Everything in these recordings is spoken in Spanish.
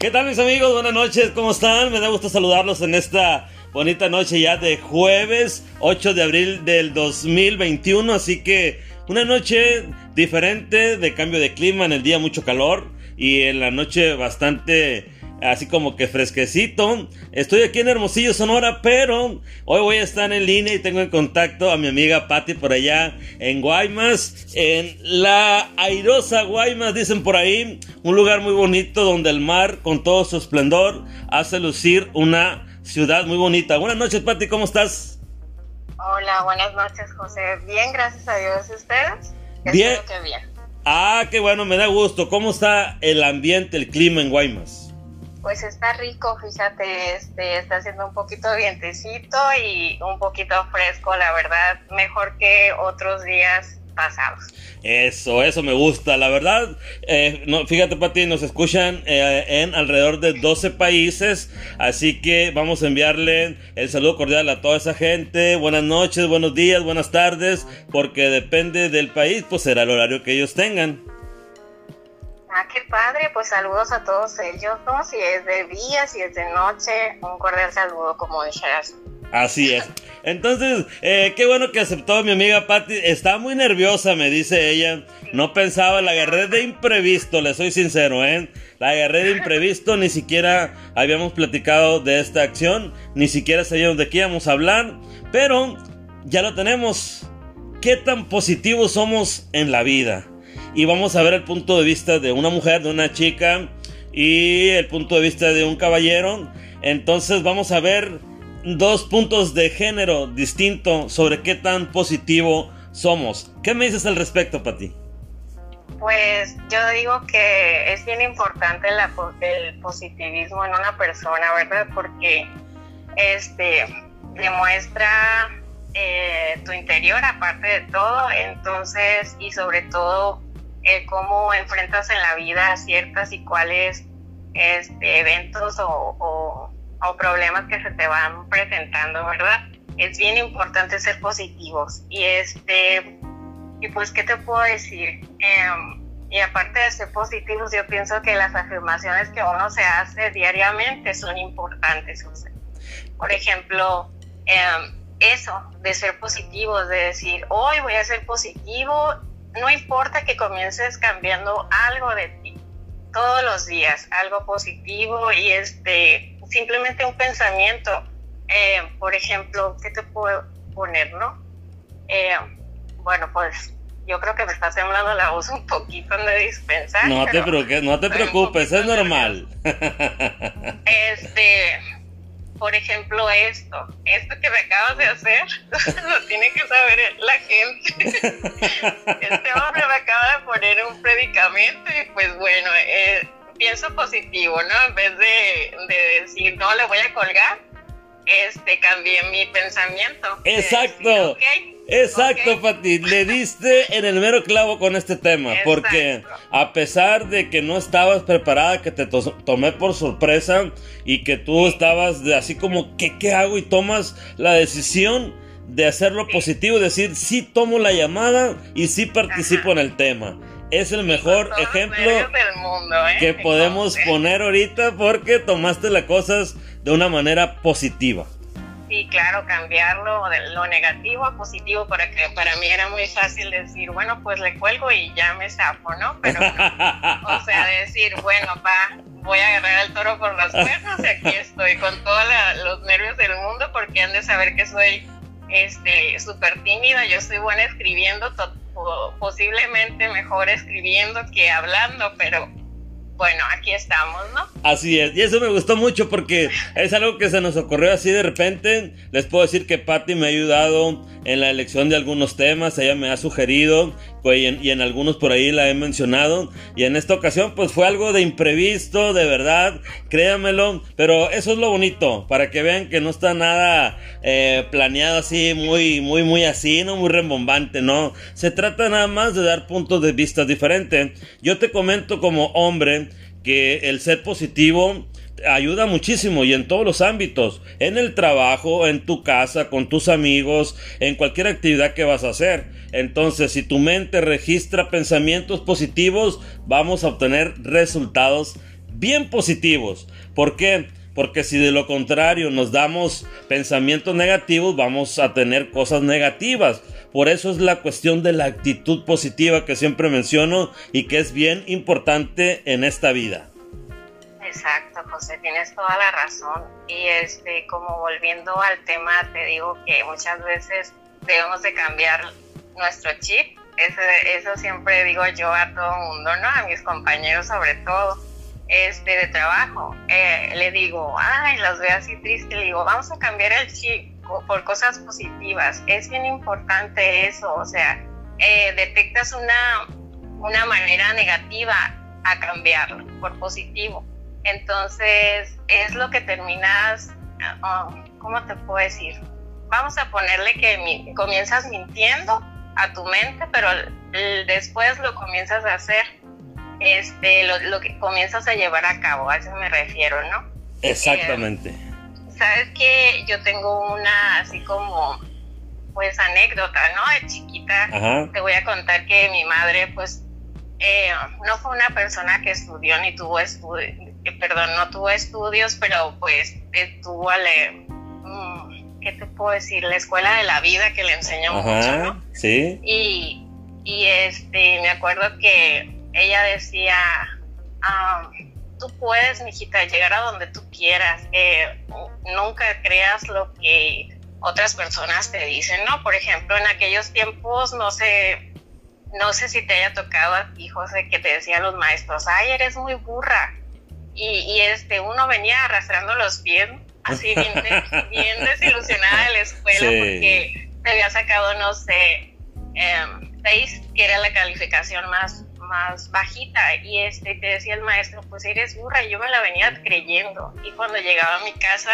¿Qué tal mis amigos? Buenas noches, ¿cómo están? Me da gusto saludarlos en esta bonita noche ya de jueves 8 de abril del 2021, así que una noche diferente de cambio de clima, en el día mucho calor y en la noche bastante así como que fresquecito. Estoy aquí en Hermosillo, Sonora, pero hoy voy a estar en línea y tengo en contacto a mi amiga Patti por allá en Guaymas, en la airosa Guaymas, dicen por ahí, un lugar muy bonito donde el mar con todo su esplendor hace lucir una ciudad muy bonita. Buenas noches, Patti, ¿cómo estás? Hola, buenas noches, José. Bien, gracias a Dios. ¿Y ustedes? Bien. bien. Ah, qué bueno, me da gusto. ¿Cómo está el ambiente, el clima en Guaymas? Pues está rico, fíjate, este, está haciendo un poquito vientecito y un poquito fresco, la verdad, mejor que otros días pasados. Eso, eso me gusta, la verdad. Eh, no, fíjate, Pati, nos escuchan eh, en alrededor de 12 países, así que vamos a enviarle el saludo cordial a toda esa gente. Buenas noches, buenos días, buenas tardes, porque depende del país, pues será el horario que ellos tengan. Ah, qué padre, pues saludos a todos ellos, ¿no? Si es de día, si es de noche, un cordial saludo como dijeras. Así es. Entonces, eh, qué bueno que aceptó mi amiga Patty. Está muy nerviosa, me dice ella. No pensaba, la agarré de imprevisto, le soy sincero, ¿eh? La agarré de imprevisto, ni siquiera habíamos platicado de esta acción, ni siquiera sabíamos de qué íbamos a hablar, pero ya lo tenemos. ¿Qué tan positivos somos en la vida? Y vamos a ver el punto de vista de una mujer, de una chica y el punto de vista de un caballero. Entonces vamos a ver dos puntos de género distintos sobre qué tan positivo somos. ¿Qué me dices al respecto, Pati? Pues yo digo que es bien importante el positivismo en una persona, ¿verdad? Porque este demuestra eh, tu interior aparte de todo, entonces y sobre todo eh, cómo enfrentas en la vida ciertas y cuáles este, eventos o, problemas que se te van presentando, ¿verdad? Es bien importante ser positivos. Y este, y pues, ¿qué te puedo decir? Em, y aparte de ser positivos, yo pienso que las afirmaciones que uno se hace diariamente son importantes. Por ejemplo, em, eso de ser positivos, de decir, hoy voy a ser positivo no importa que comiences cambiando algo de ti todos los días, algo positivo y este simplemente un pensamiento. Eh, por ejemplo, ¿qué te puedo poner, no? Eh, bueno, pues yo creo que me está temblando la voz un poquito en de dispensar. No te, preocupes, no te preocupes, es normal. Este, por ejemplo, esto, esto que me acabas de hacer, lo tiene que la gente. Este hombre me acaba de poner un predicamento y pues bueno, eh, pienso positivo, ¿no? En vez de, decir, no, le voy a colgar, este, cambié mi pensamiento. Exacto. Exacto, Pati, le diste en el mero clavo con este tema, porque a pesar de que no estabas preparada, que te tomé por sorpresa y que tú estabas de así como, ¿qué, ¿qué hago? Y tomas la decisión de hacerlo positivo, decir, sí tomo la llamada y sí participo en el tema. Es el mejor ejemplo ¿eh? que podemos poner ahorita porque tomaste las cosas de una manera positiva. Sí, claro, cambiarlo de lo negativo a positivo para que para mí era muy fácil decir, bueno, pues le cuelgo y ya me zafo, ¿no? Pero o sea, decir, bueno, va, voy a agarrar al toro por las cuernas y aquí estoy con todos los nervios del mundo porque han de saber que soy este súper tímida, yo soy buena escribiendo, posiblemente mejor escribiendo que hablando, pero bueno, aquí estamos, ¿no? Así es, y eso me gustó mucho porque es algo que se nos ocurrió así de repente. Les puedo decir que Patty me ha ayudado en la elección de algunos temas, ella me ha sugerido pues, y, en, algunos por ahí la he mencionado. Y en esta ocasión pues fue algo de imprevisto, de verdad, créanmelo. Pero eso es lo bonito, para que vean que no está nada eh, planeado así, muy, muy, muy así, no muy rembombante, no. Se trata nada más de dar puntos de vista diferentes. Yo te comento como hombre que el ser positivo ayuda muchísimo y en todos los ámbitos, en el trabajo, en tu casa, con tus amigos, en cualquier actividad que vas a hacer. Entonces, si tu mente registra pensamientos positivos, vamos a obtener resultados bien positivos. ¿Por qué? Porque si de lo contrario nos damos pensamientos negativos, vamos a tener cosas negativas. Por eso es la cuestión de la actitud positiva que siempre menciono y que es bien importante en esta vida. Exacto, José, tienes toda la razón. Y este, como volviendo al tema, te digo que muchas veces debemos de cambiar nuestro chip. Eso, eso siempre digo yo a todo el mundo, ¿no? A mis compañeros sobre todo este, de trabajo. Eh, le digo, ay, los veo así tristes, le digo, vamos a cambiar el chip por cosas positivas. Es bien importante eso, o sea, eh, detectas una, una manera negativa a cambiarlo por positivo. Entonces, es lo que terminas, ah, ¿cómo te puedo decir? Vamos a ponerle que comienzas mintiendo a tu mente, pero después lo comienzas a hacer este, lo, que comienzas a llevar a cabo, a eso me refiero, ¿no? Exactamente. Sabes que yo tengo una así como, pues anécdota, ¿no? De chiquita, te voy a contar que mi madre, pues, eh, no fue una persona que estudió ni tuvo estudios, eh, perdón, no tuvo estudios, pero pues estuvo a mm, ¿qué te puedo decir? La escuela de la vida que le enseñó mucho, ¿no? Sí. Y, y este, me acuerdo que ella decía, ah, tú puedes, mijita, llegar a donde tú quieras, eh, nunca creas lo que otras personas te dicen, ¿no? Por ejemplo, en aquellos tiempos, no sé, no sé si te haya tocado a ti, José, que te decían los maestros, ay, eres muy burra. Y, este, uno venía arrastrando los pies, así bien, bien desilusionada de la escuela, porque te había sacado, no sé, eh, seis, que era la calificación más más bajita y este te decía el maestro, pues eres burra, y yo me la venía creyendo y cuando llegaba a mi casa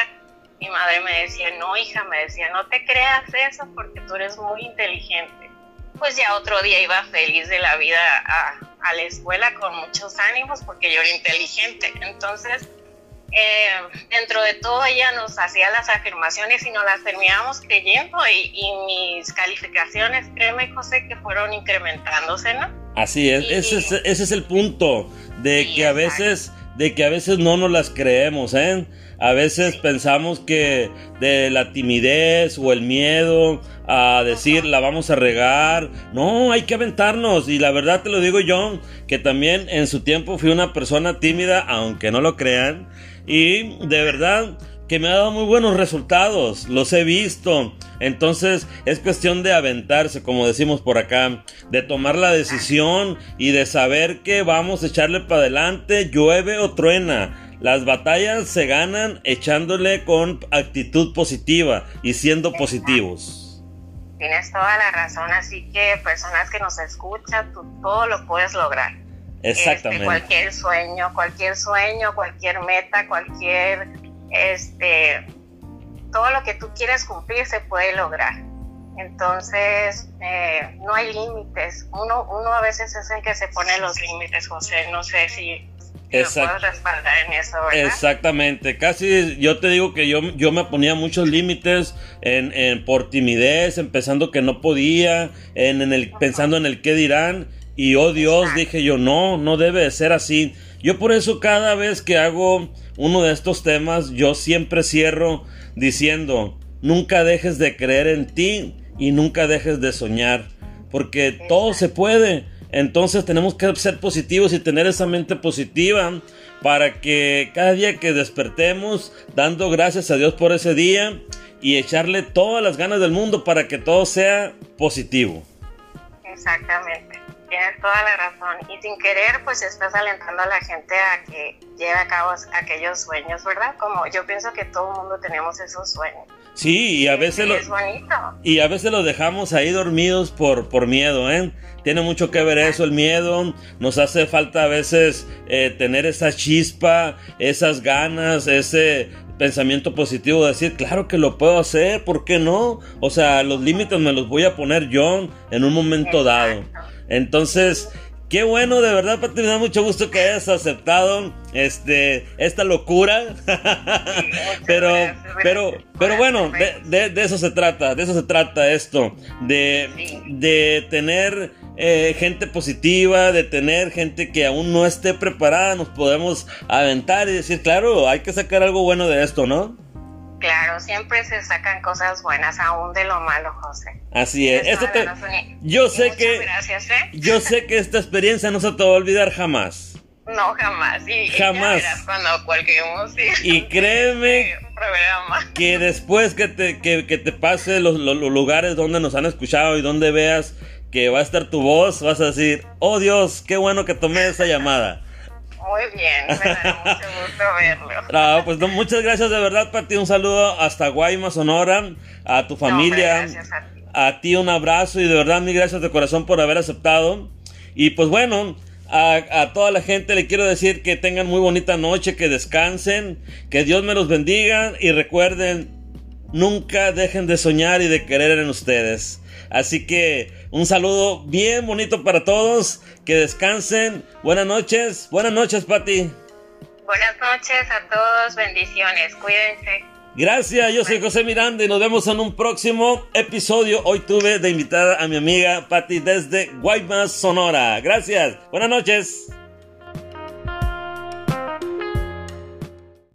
mi madre me decía, no hija, me decía, no te creas eso porque tú eres muy inteligente. Pues ya otro día iba feliz de la vida a, a la escuela con muchos ánimos porque yo era inteligente. Entonces, eh, dentro de todo ella nos hacía las afirmaciones y nos las terminábamos creyendo y, mis calificaciones, créeme José, que fueron incrementándose, ¿no? Así es, ese, es ese es el punto de que a veces de que a veces no nos las creemos, ¿eh? A veces pensamos que de la timidez o el miedo a decir la vamos a regar, no, hay que aventarnos. Y la verdad te lo digo yo, que también en su tiempo fui una persona tímida, aunque no lo crean, y de verdad que me ha dado muy buenos resultados, los he visto. Entonces es cuestión de aventarse, como decimos por acá, de tomar la decisión y de saber que vamos a echarle para adelante, llueve o truena. Las batallas se ganan echándole con actitud positiva y siendo positivos. Tienes toda la razón, así que personas que nos escuchan, tú todo lo puedes lograr. Exactamente. Este, cualquier sueño, cualquier sueño, cualquier meta, cualquier, este, todo lo que tú quieres cumplir se puede lograr. Entonces, eh, no hay límites. Uno, uno a veces es el que se pone los límites, José. No sé si Exact respaldar en eso, ¿verdad? Exactamente, casi yo te digo que yo, yo me ponía muchos límites en, en, por timidez, empezando que no podía, en, en el, pensando en el qué dirán, y oh Dios, dije yo, no, no debe de ser así. Yo por eso cada vez que hago uno de estos temas, yo siempre cierro diciendo, nunca dejes de creer en ti y nunca dejes de soñar, porque todo se puede. Entonces tenemos que ser positivos y tener esa mente positiva para que cada día que despertemos, dando gracias a Dios por ese día y echarle todas las ganas del mundo para que todo sea positivo. Exactamente tienes toda la razón. Y sin querer, pues estás alentando a la gente a que lleve a cabo aquellos sueños, ¿verdad? Como yo pienso que todo el mundo tenemos esos sueños. Sí, y a veces lo, y a veces los dejamos ahí dormidos por, por miedo, ¿eh? Tiene mucho que ver eso, el miedo. Nos hace falta a veces eh, tener esa chispa, esas ganas, ese pensamiento positivo de decir, claro que lo puedo hacer, ¿por qué no? O sea, los límites me los voy a poner yo en un momento dado. Entonces, qué bueno, de verdad, Pati, me da mucho gusto que hayas aceptado este, esta locura. pero, pero, pero bueno, de, eso se trata, de eso se trata esto, de, de tener eh, gente positiva, de tener gente que aún no esté preparada, nos podemos aventar y decir, claro, hay que sacar algo bueno de esto, ¿no? Claro, siempre se sacan cosas buenas aún de lo malo, José. Así es. yo sé que gracias, ¿eh? yo sé que esta experiencia no se te va a olvidar jamás. No, jamás. Y, jamás. cuando y créeme que después que te, que, que te pase los, los, lugares donde nos han escuchado y donde veas que va a estar tu voz, vas a decir, oh Dios, qué bueno que tomé esa llamada. Muy bien, me da mucho gusto verlo. No, pues muchas gracias de verdad, Pati. Un saludo hasta Guaymas, Sonora, a tu familia. a, ti. a ti un abrazo y de verdad mil gracias de corazón por haber aceptado. Y pues bueno, a, a, toda la gente le quiero decir que tengan muy bonita noche, que descansen, que Dios me los bendiga y recuerden, nunca dejen de soñar y de querer en ustedes. Así que un saludo bien bonito para todos. Que descansen. Buenas noches. Buenas noches, Pati. Buenas noches a todos. Bendiciones. Cuídense. Gracias, yo soy José Miranda y nos vemos en un próximo episodio. Hoy tuve de invitada a mi amiga Patti desde Guaymas, Sonora. Gracias, buenas noches.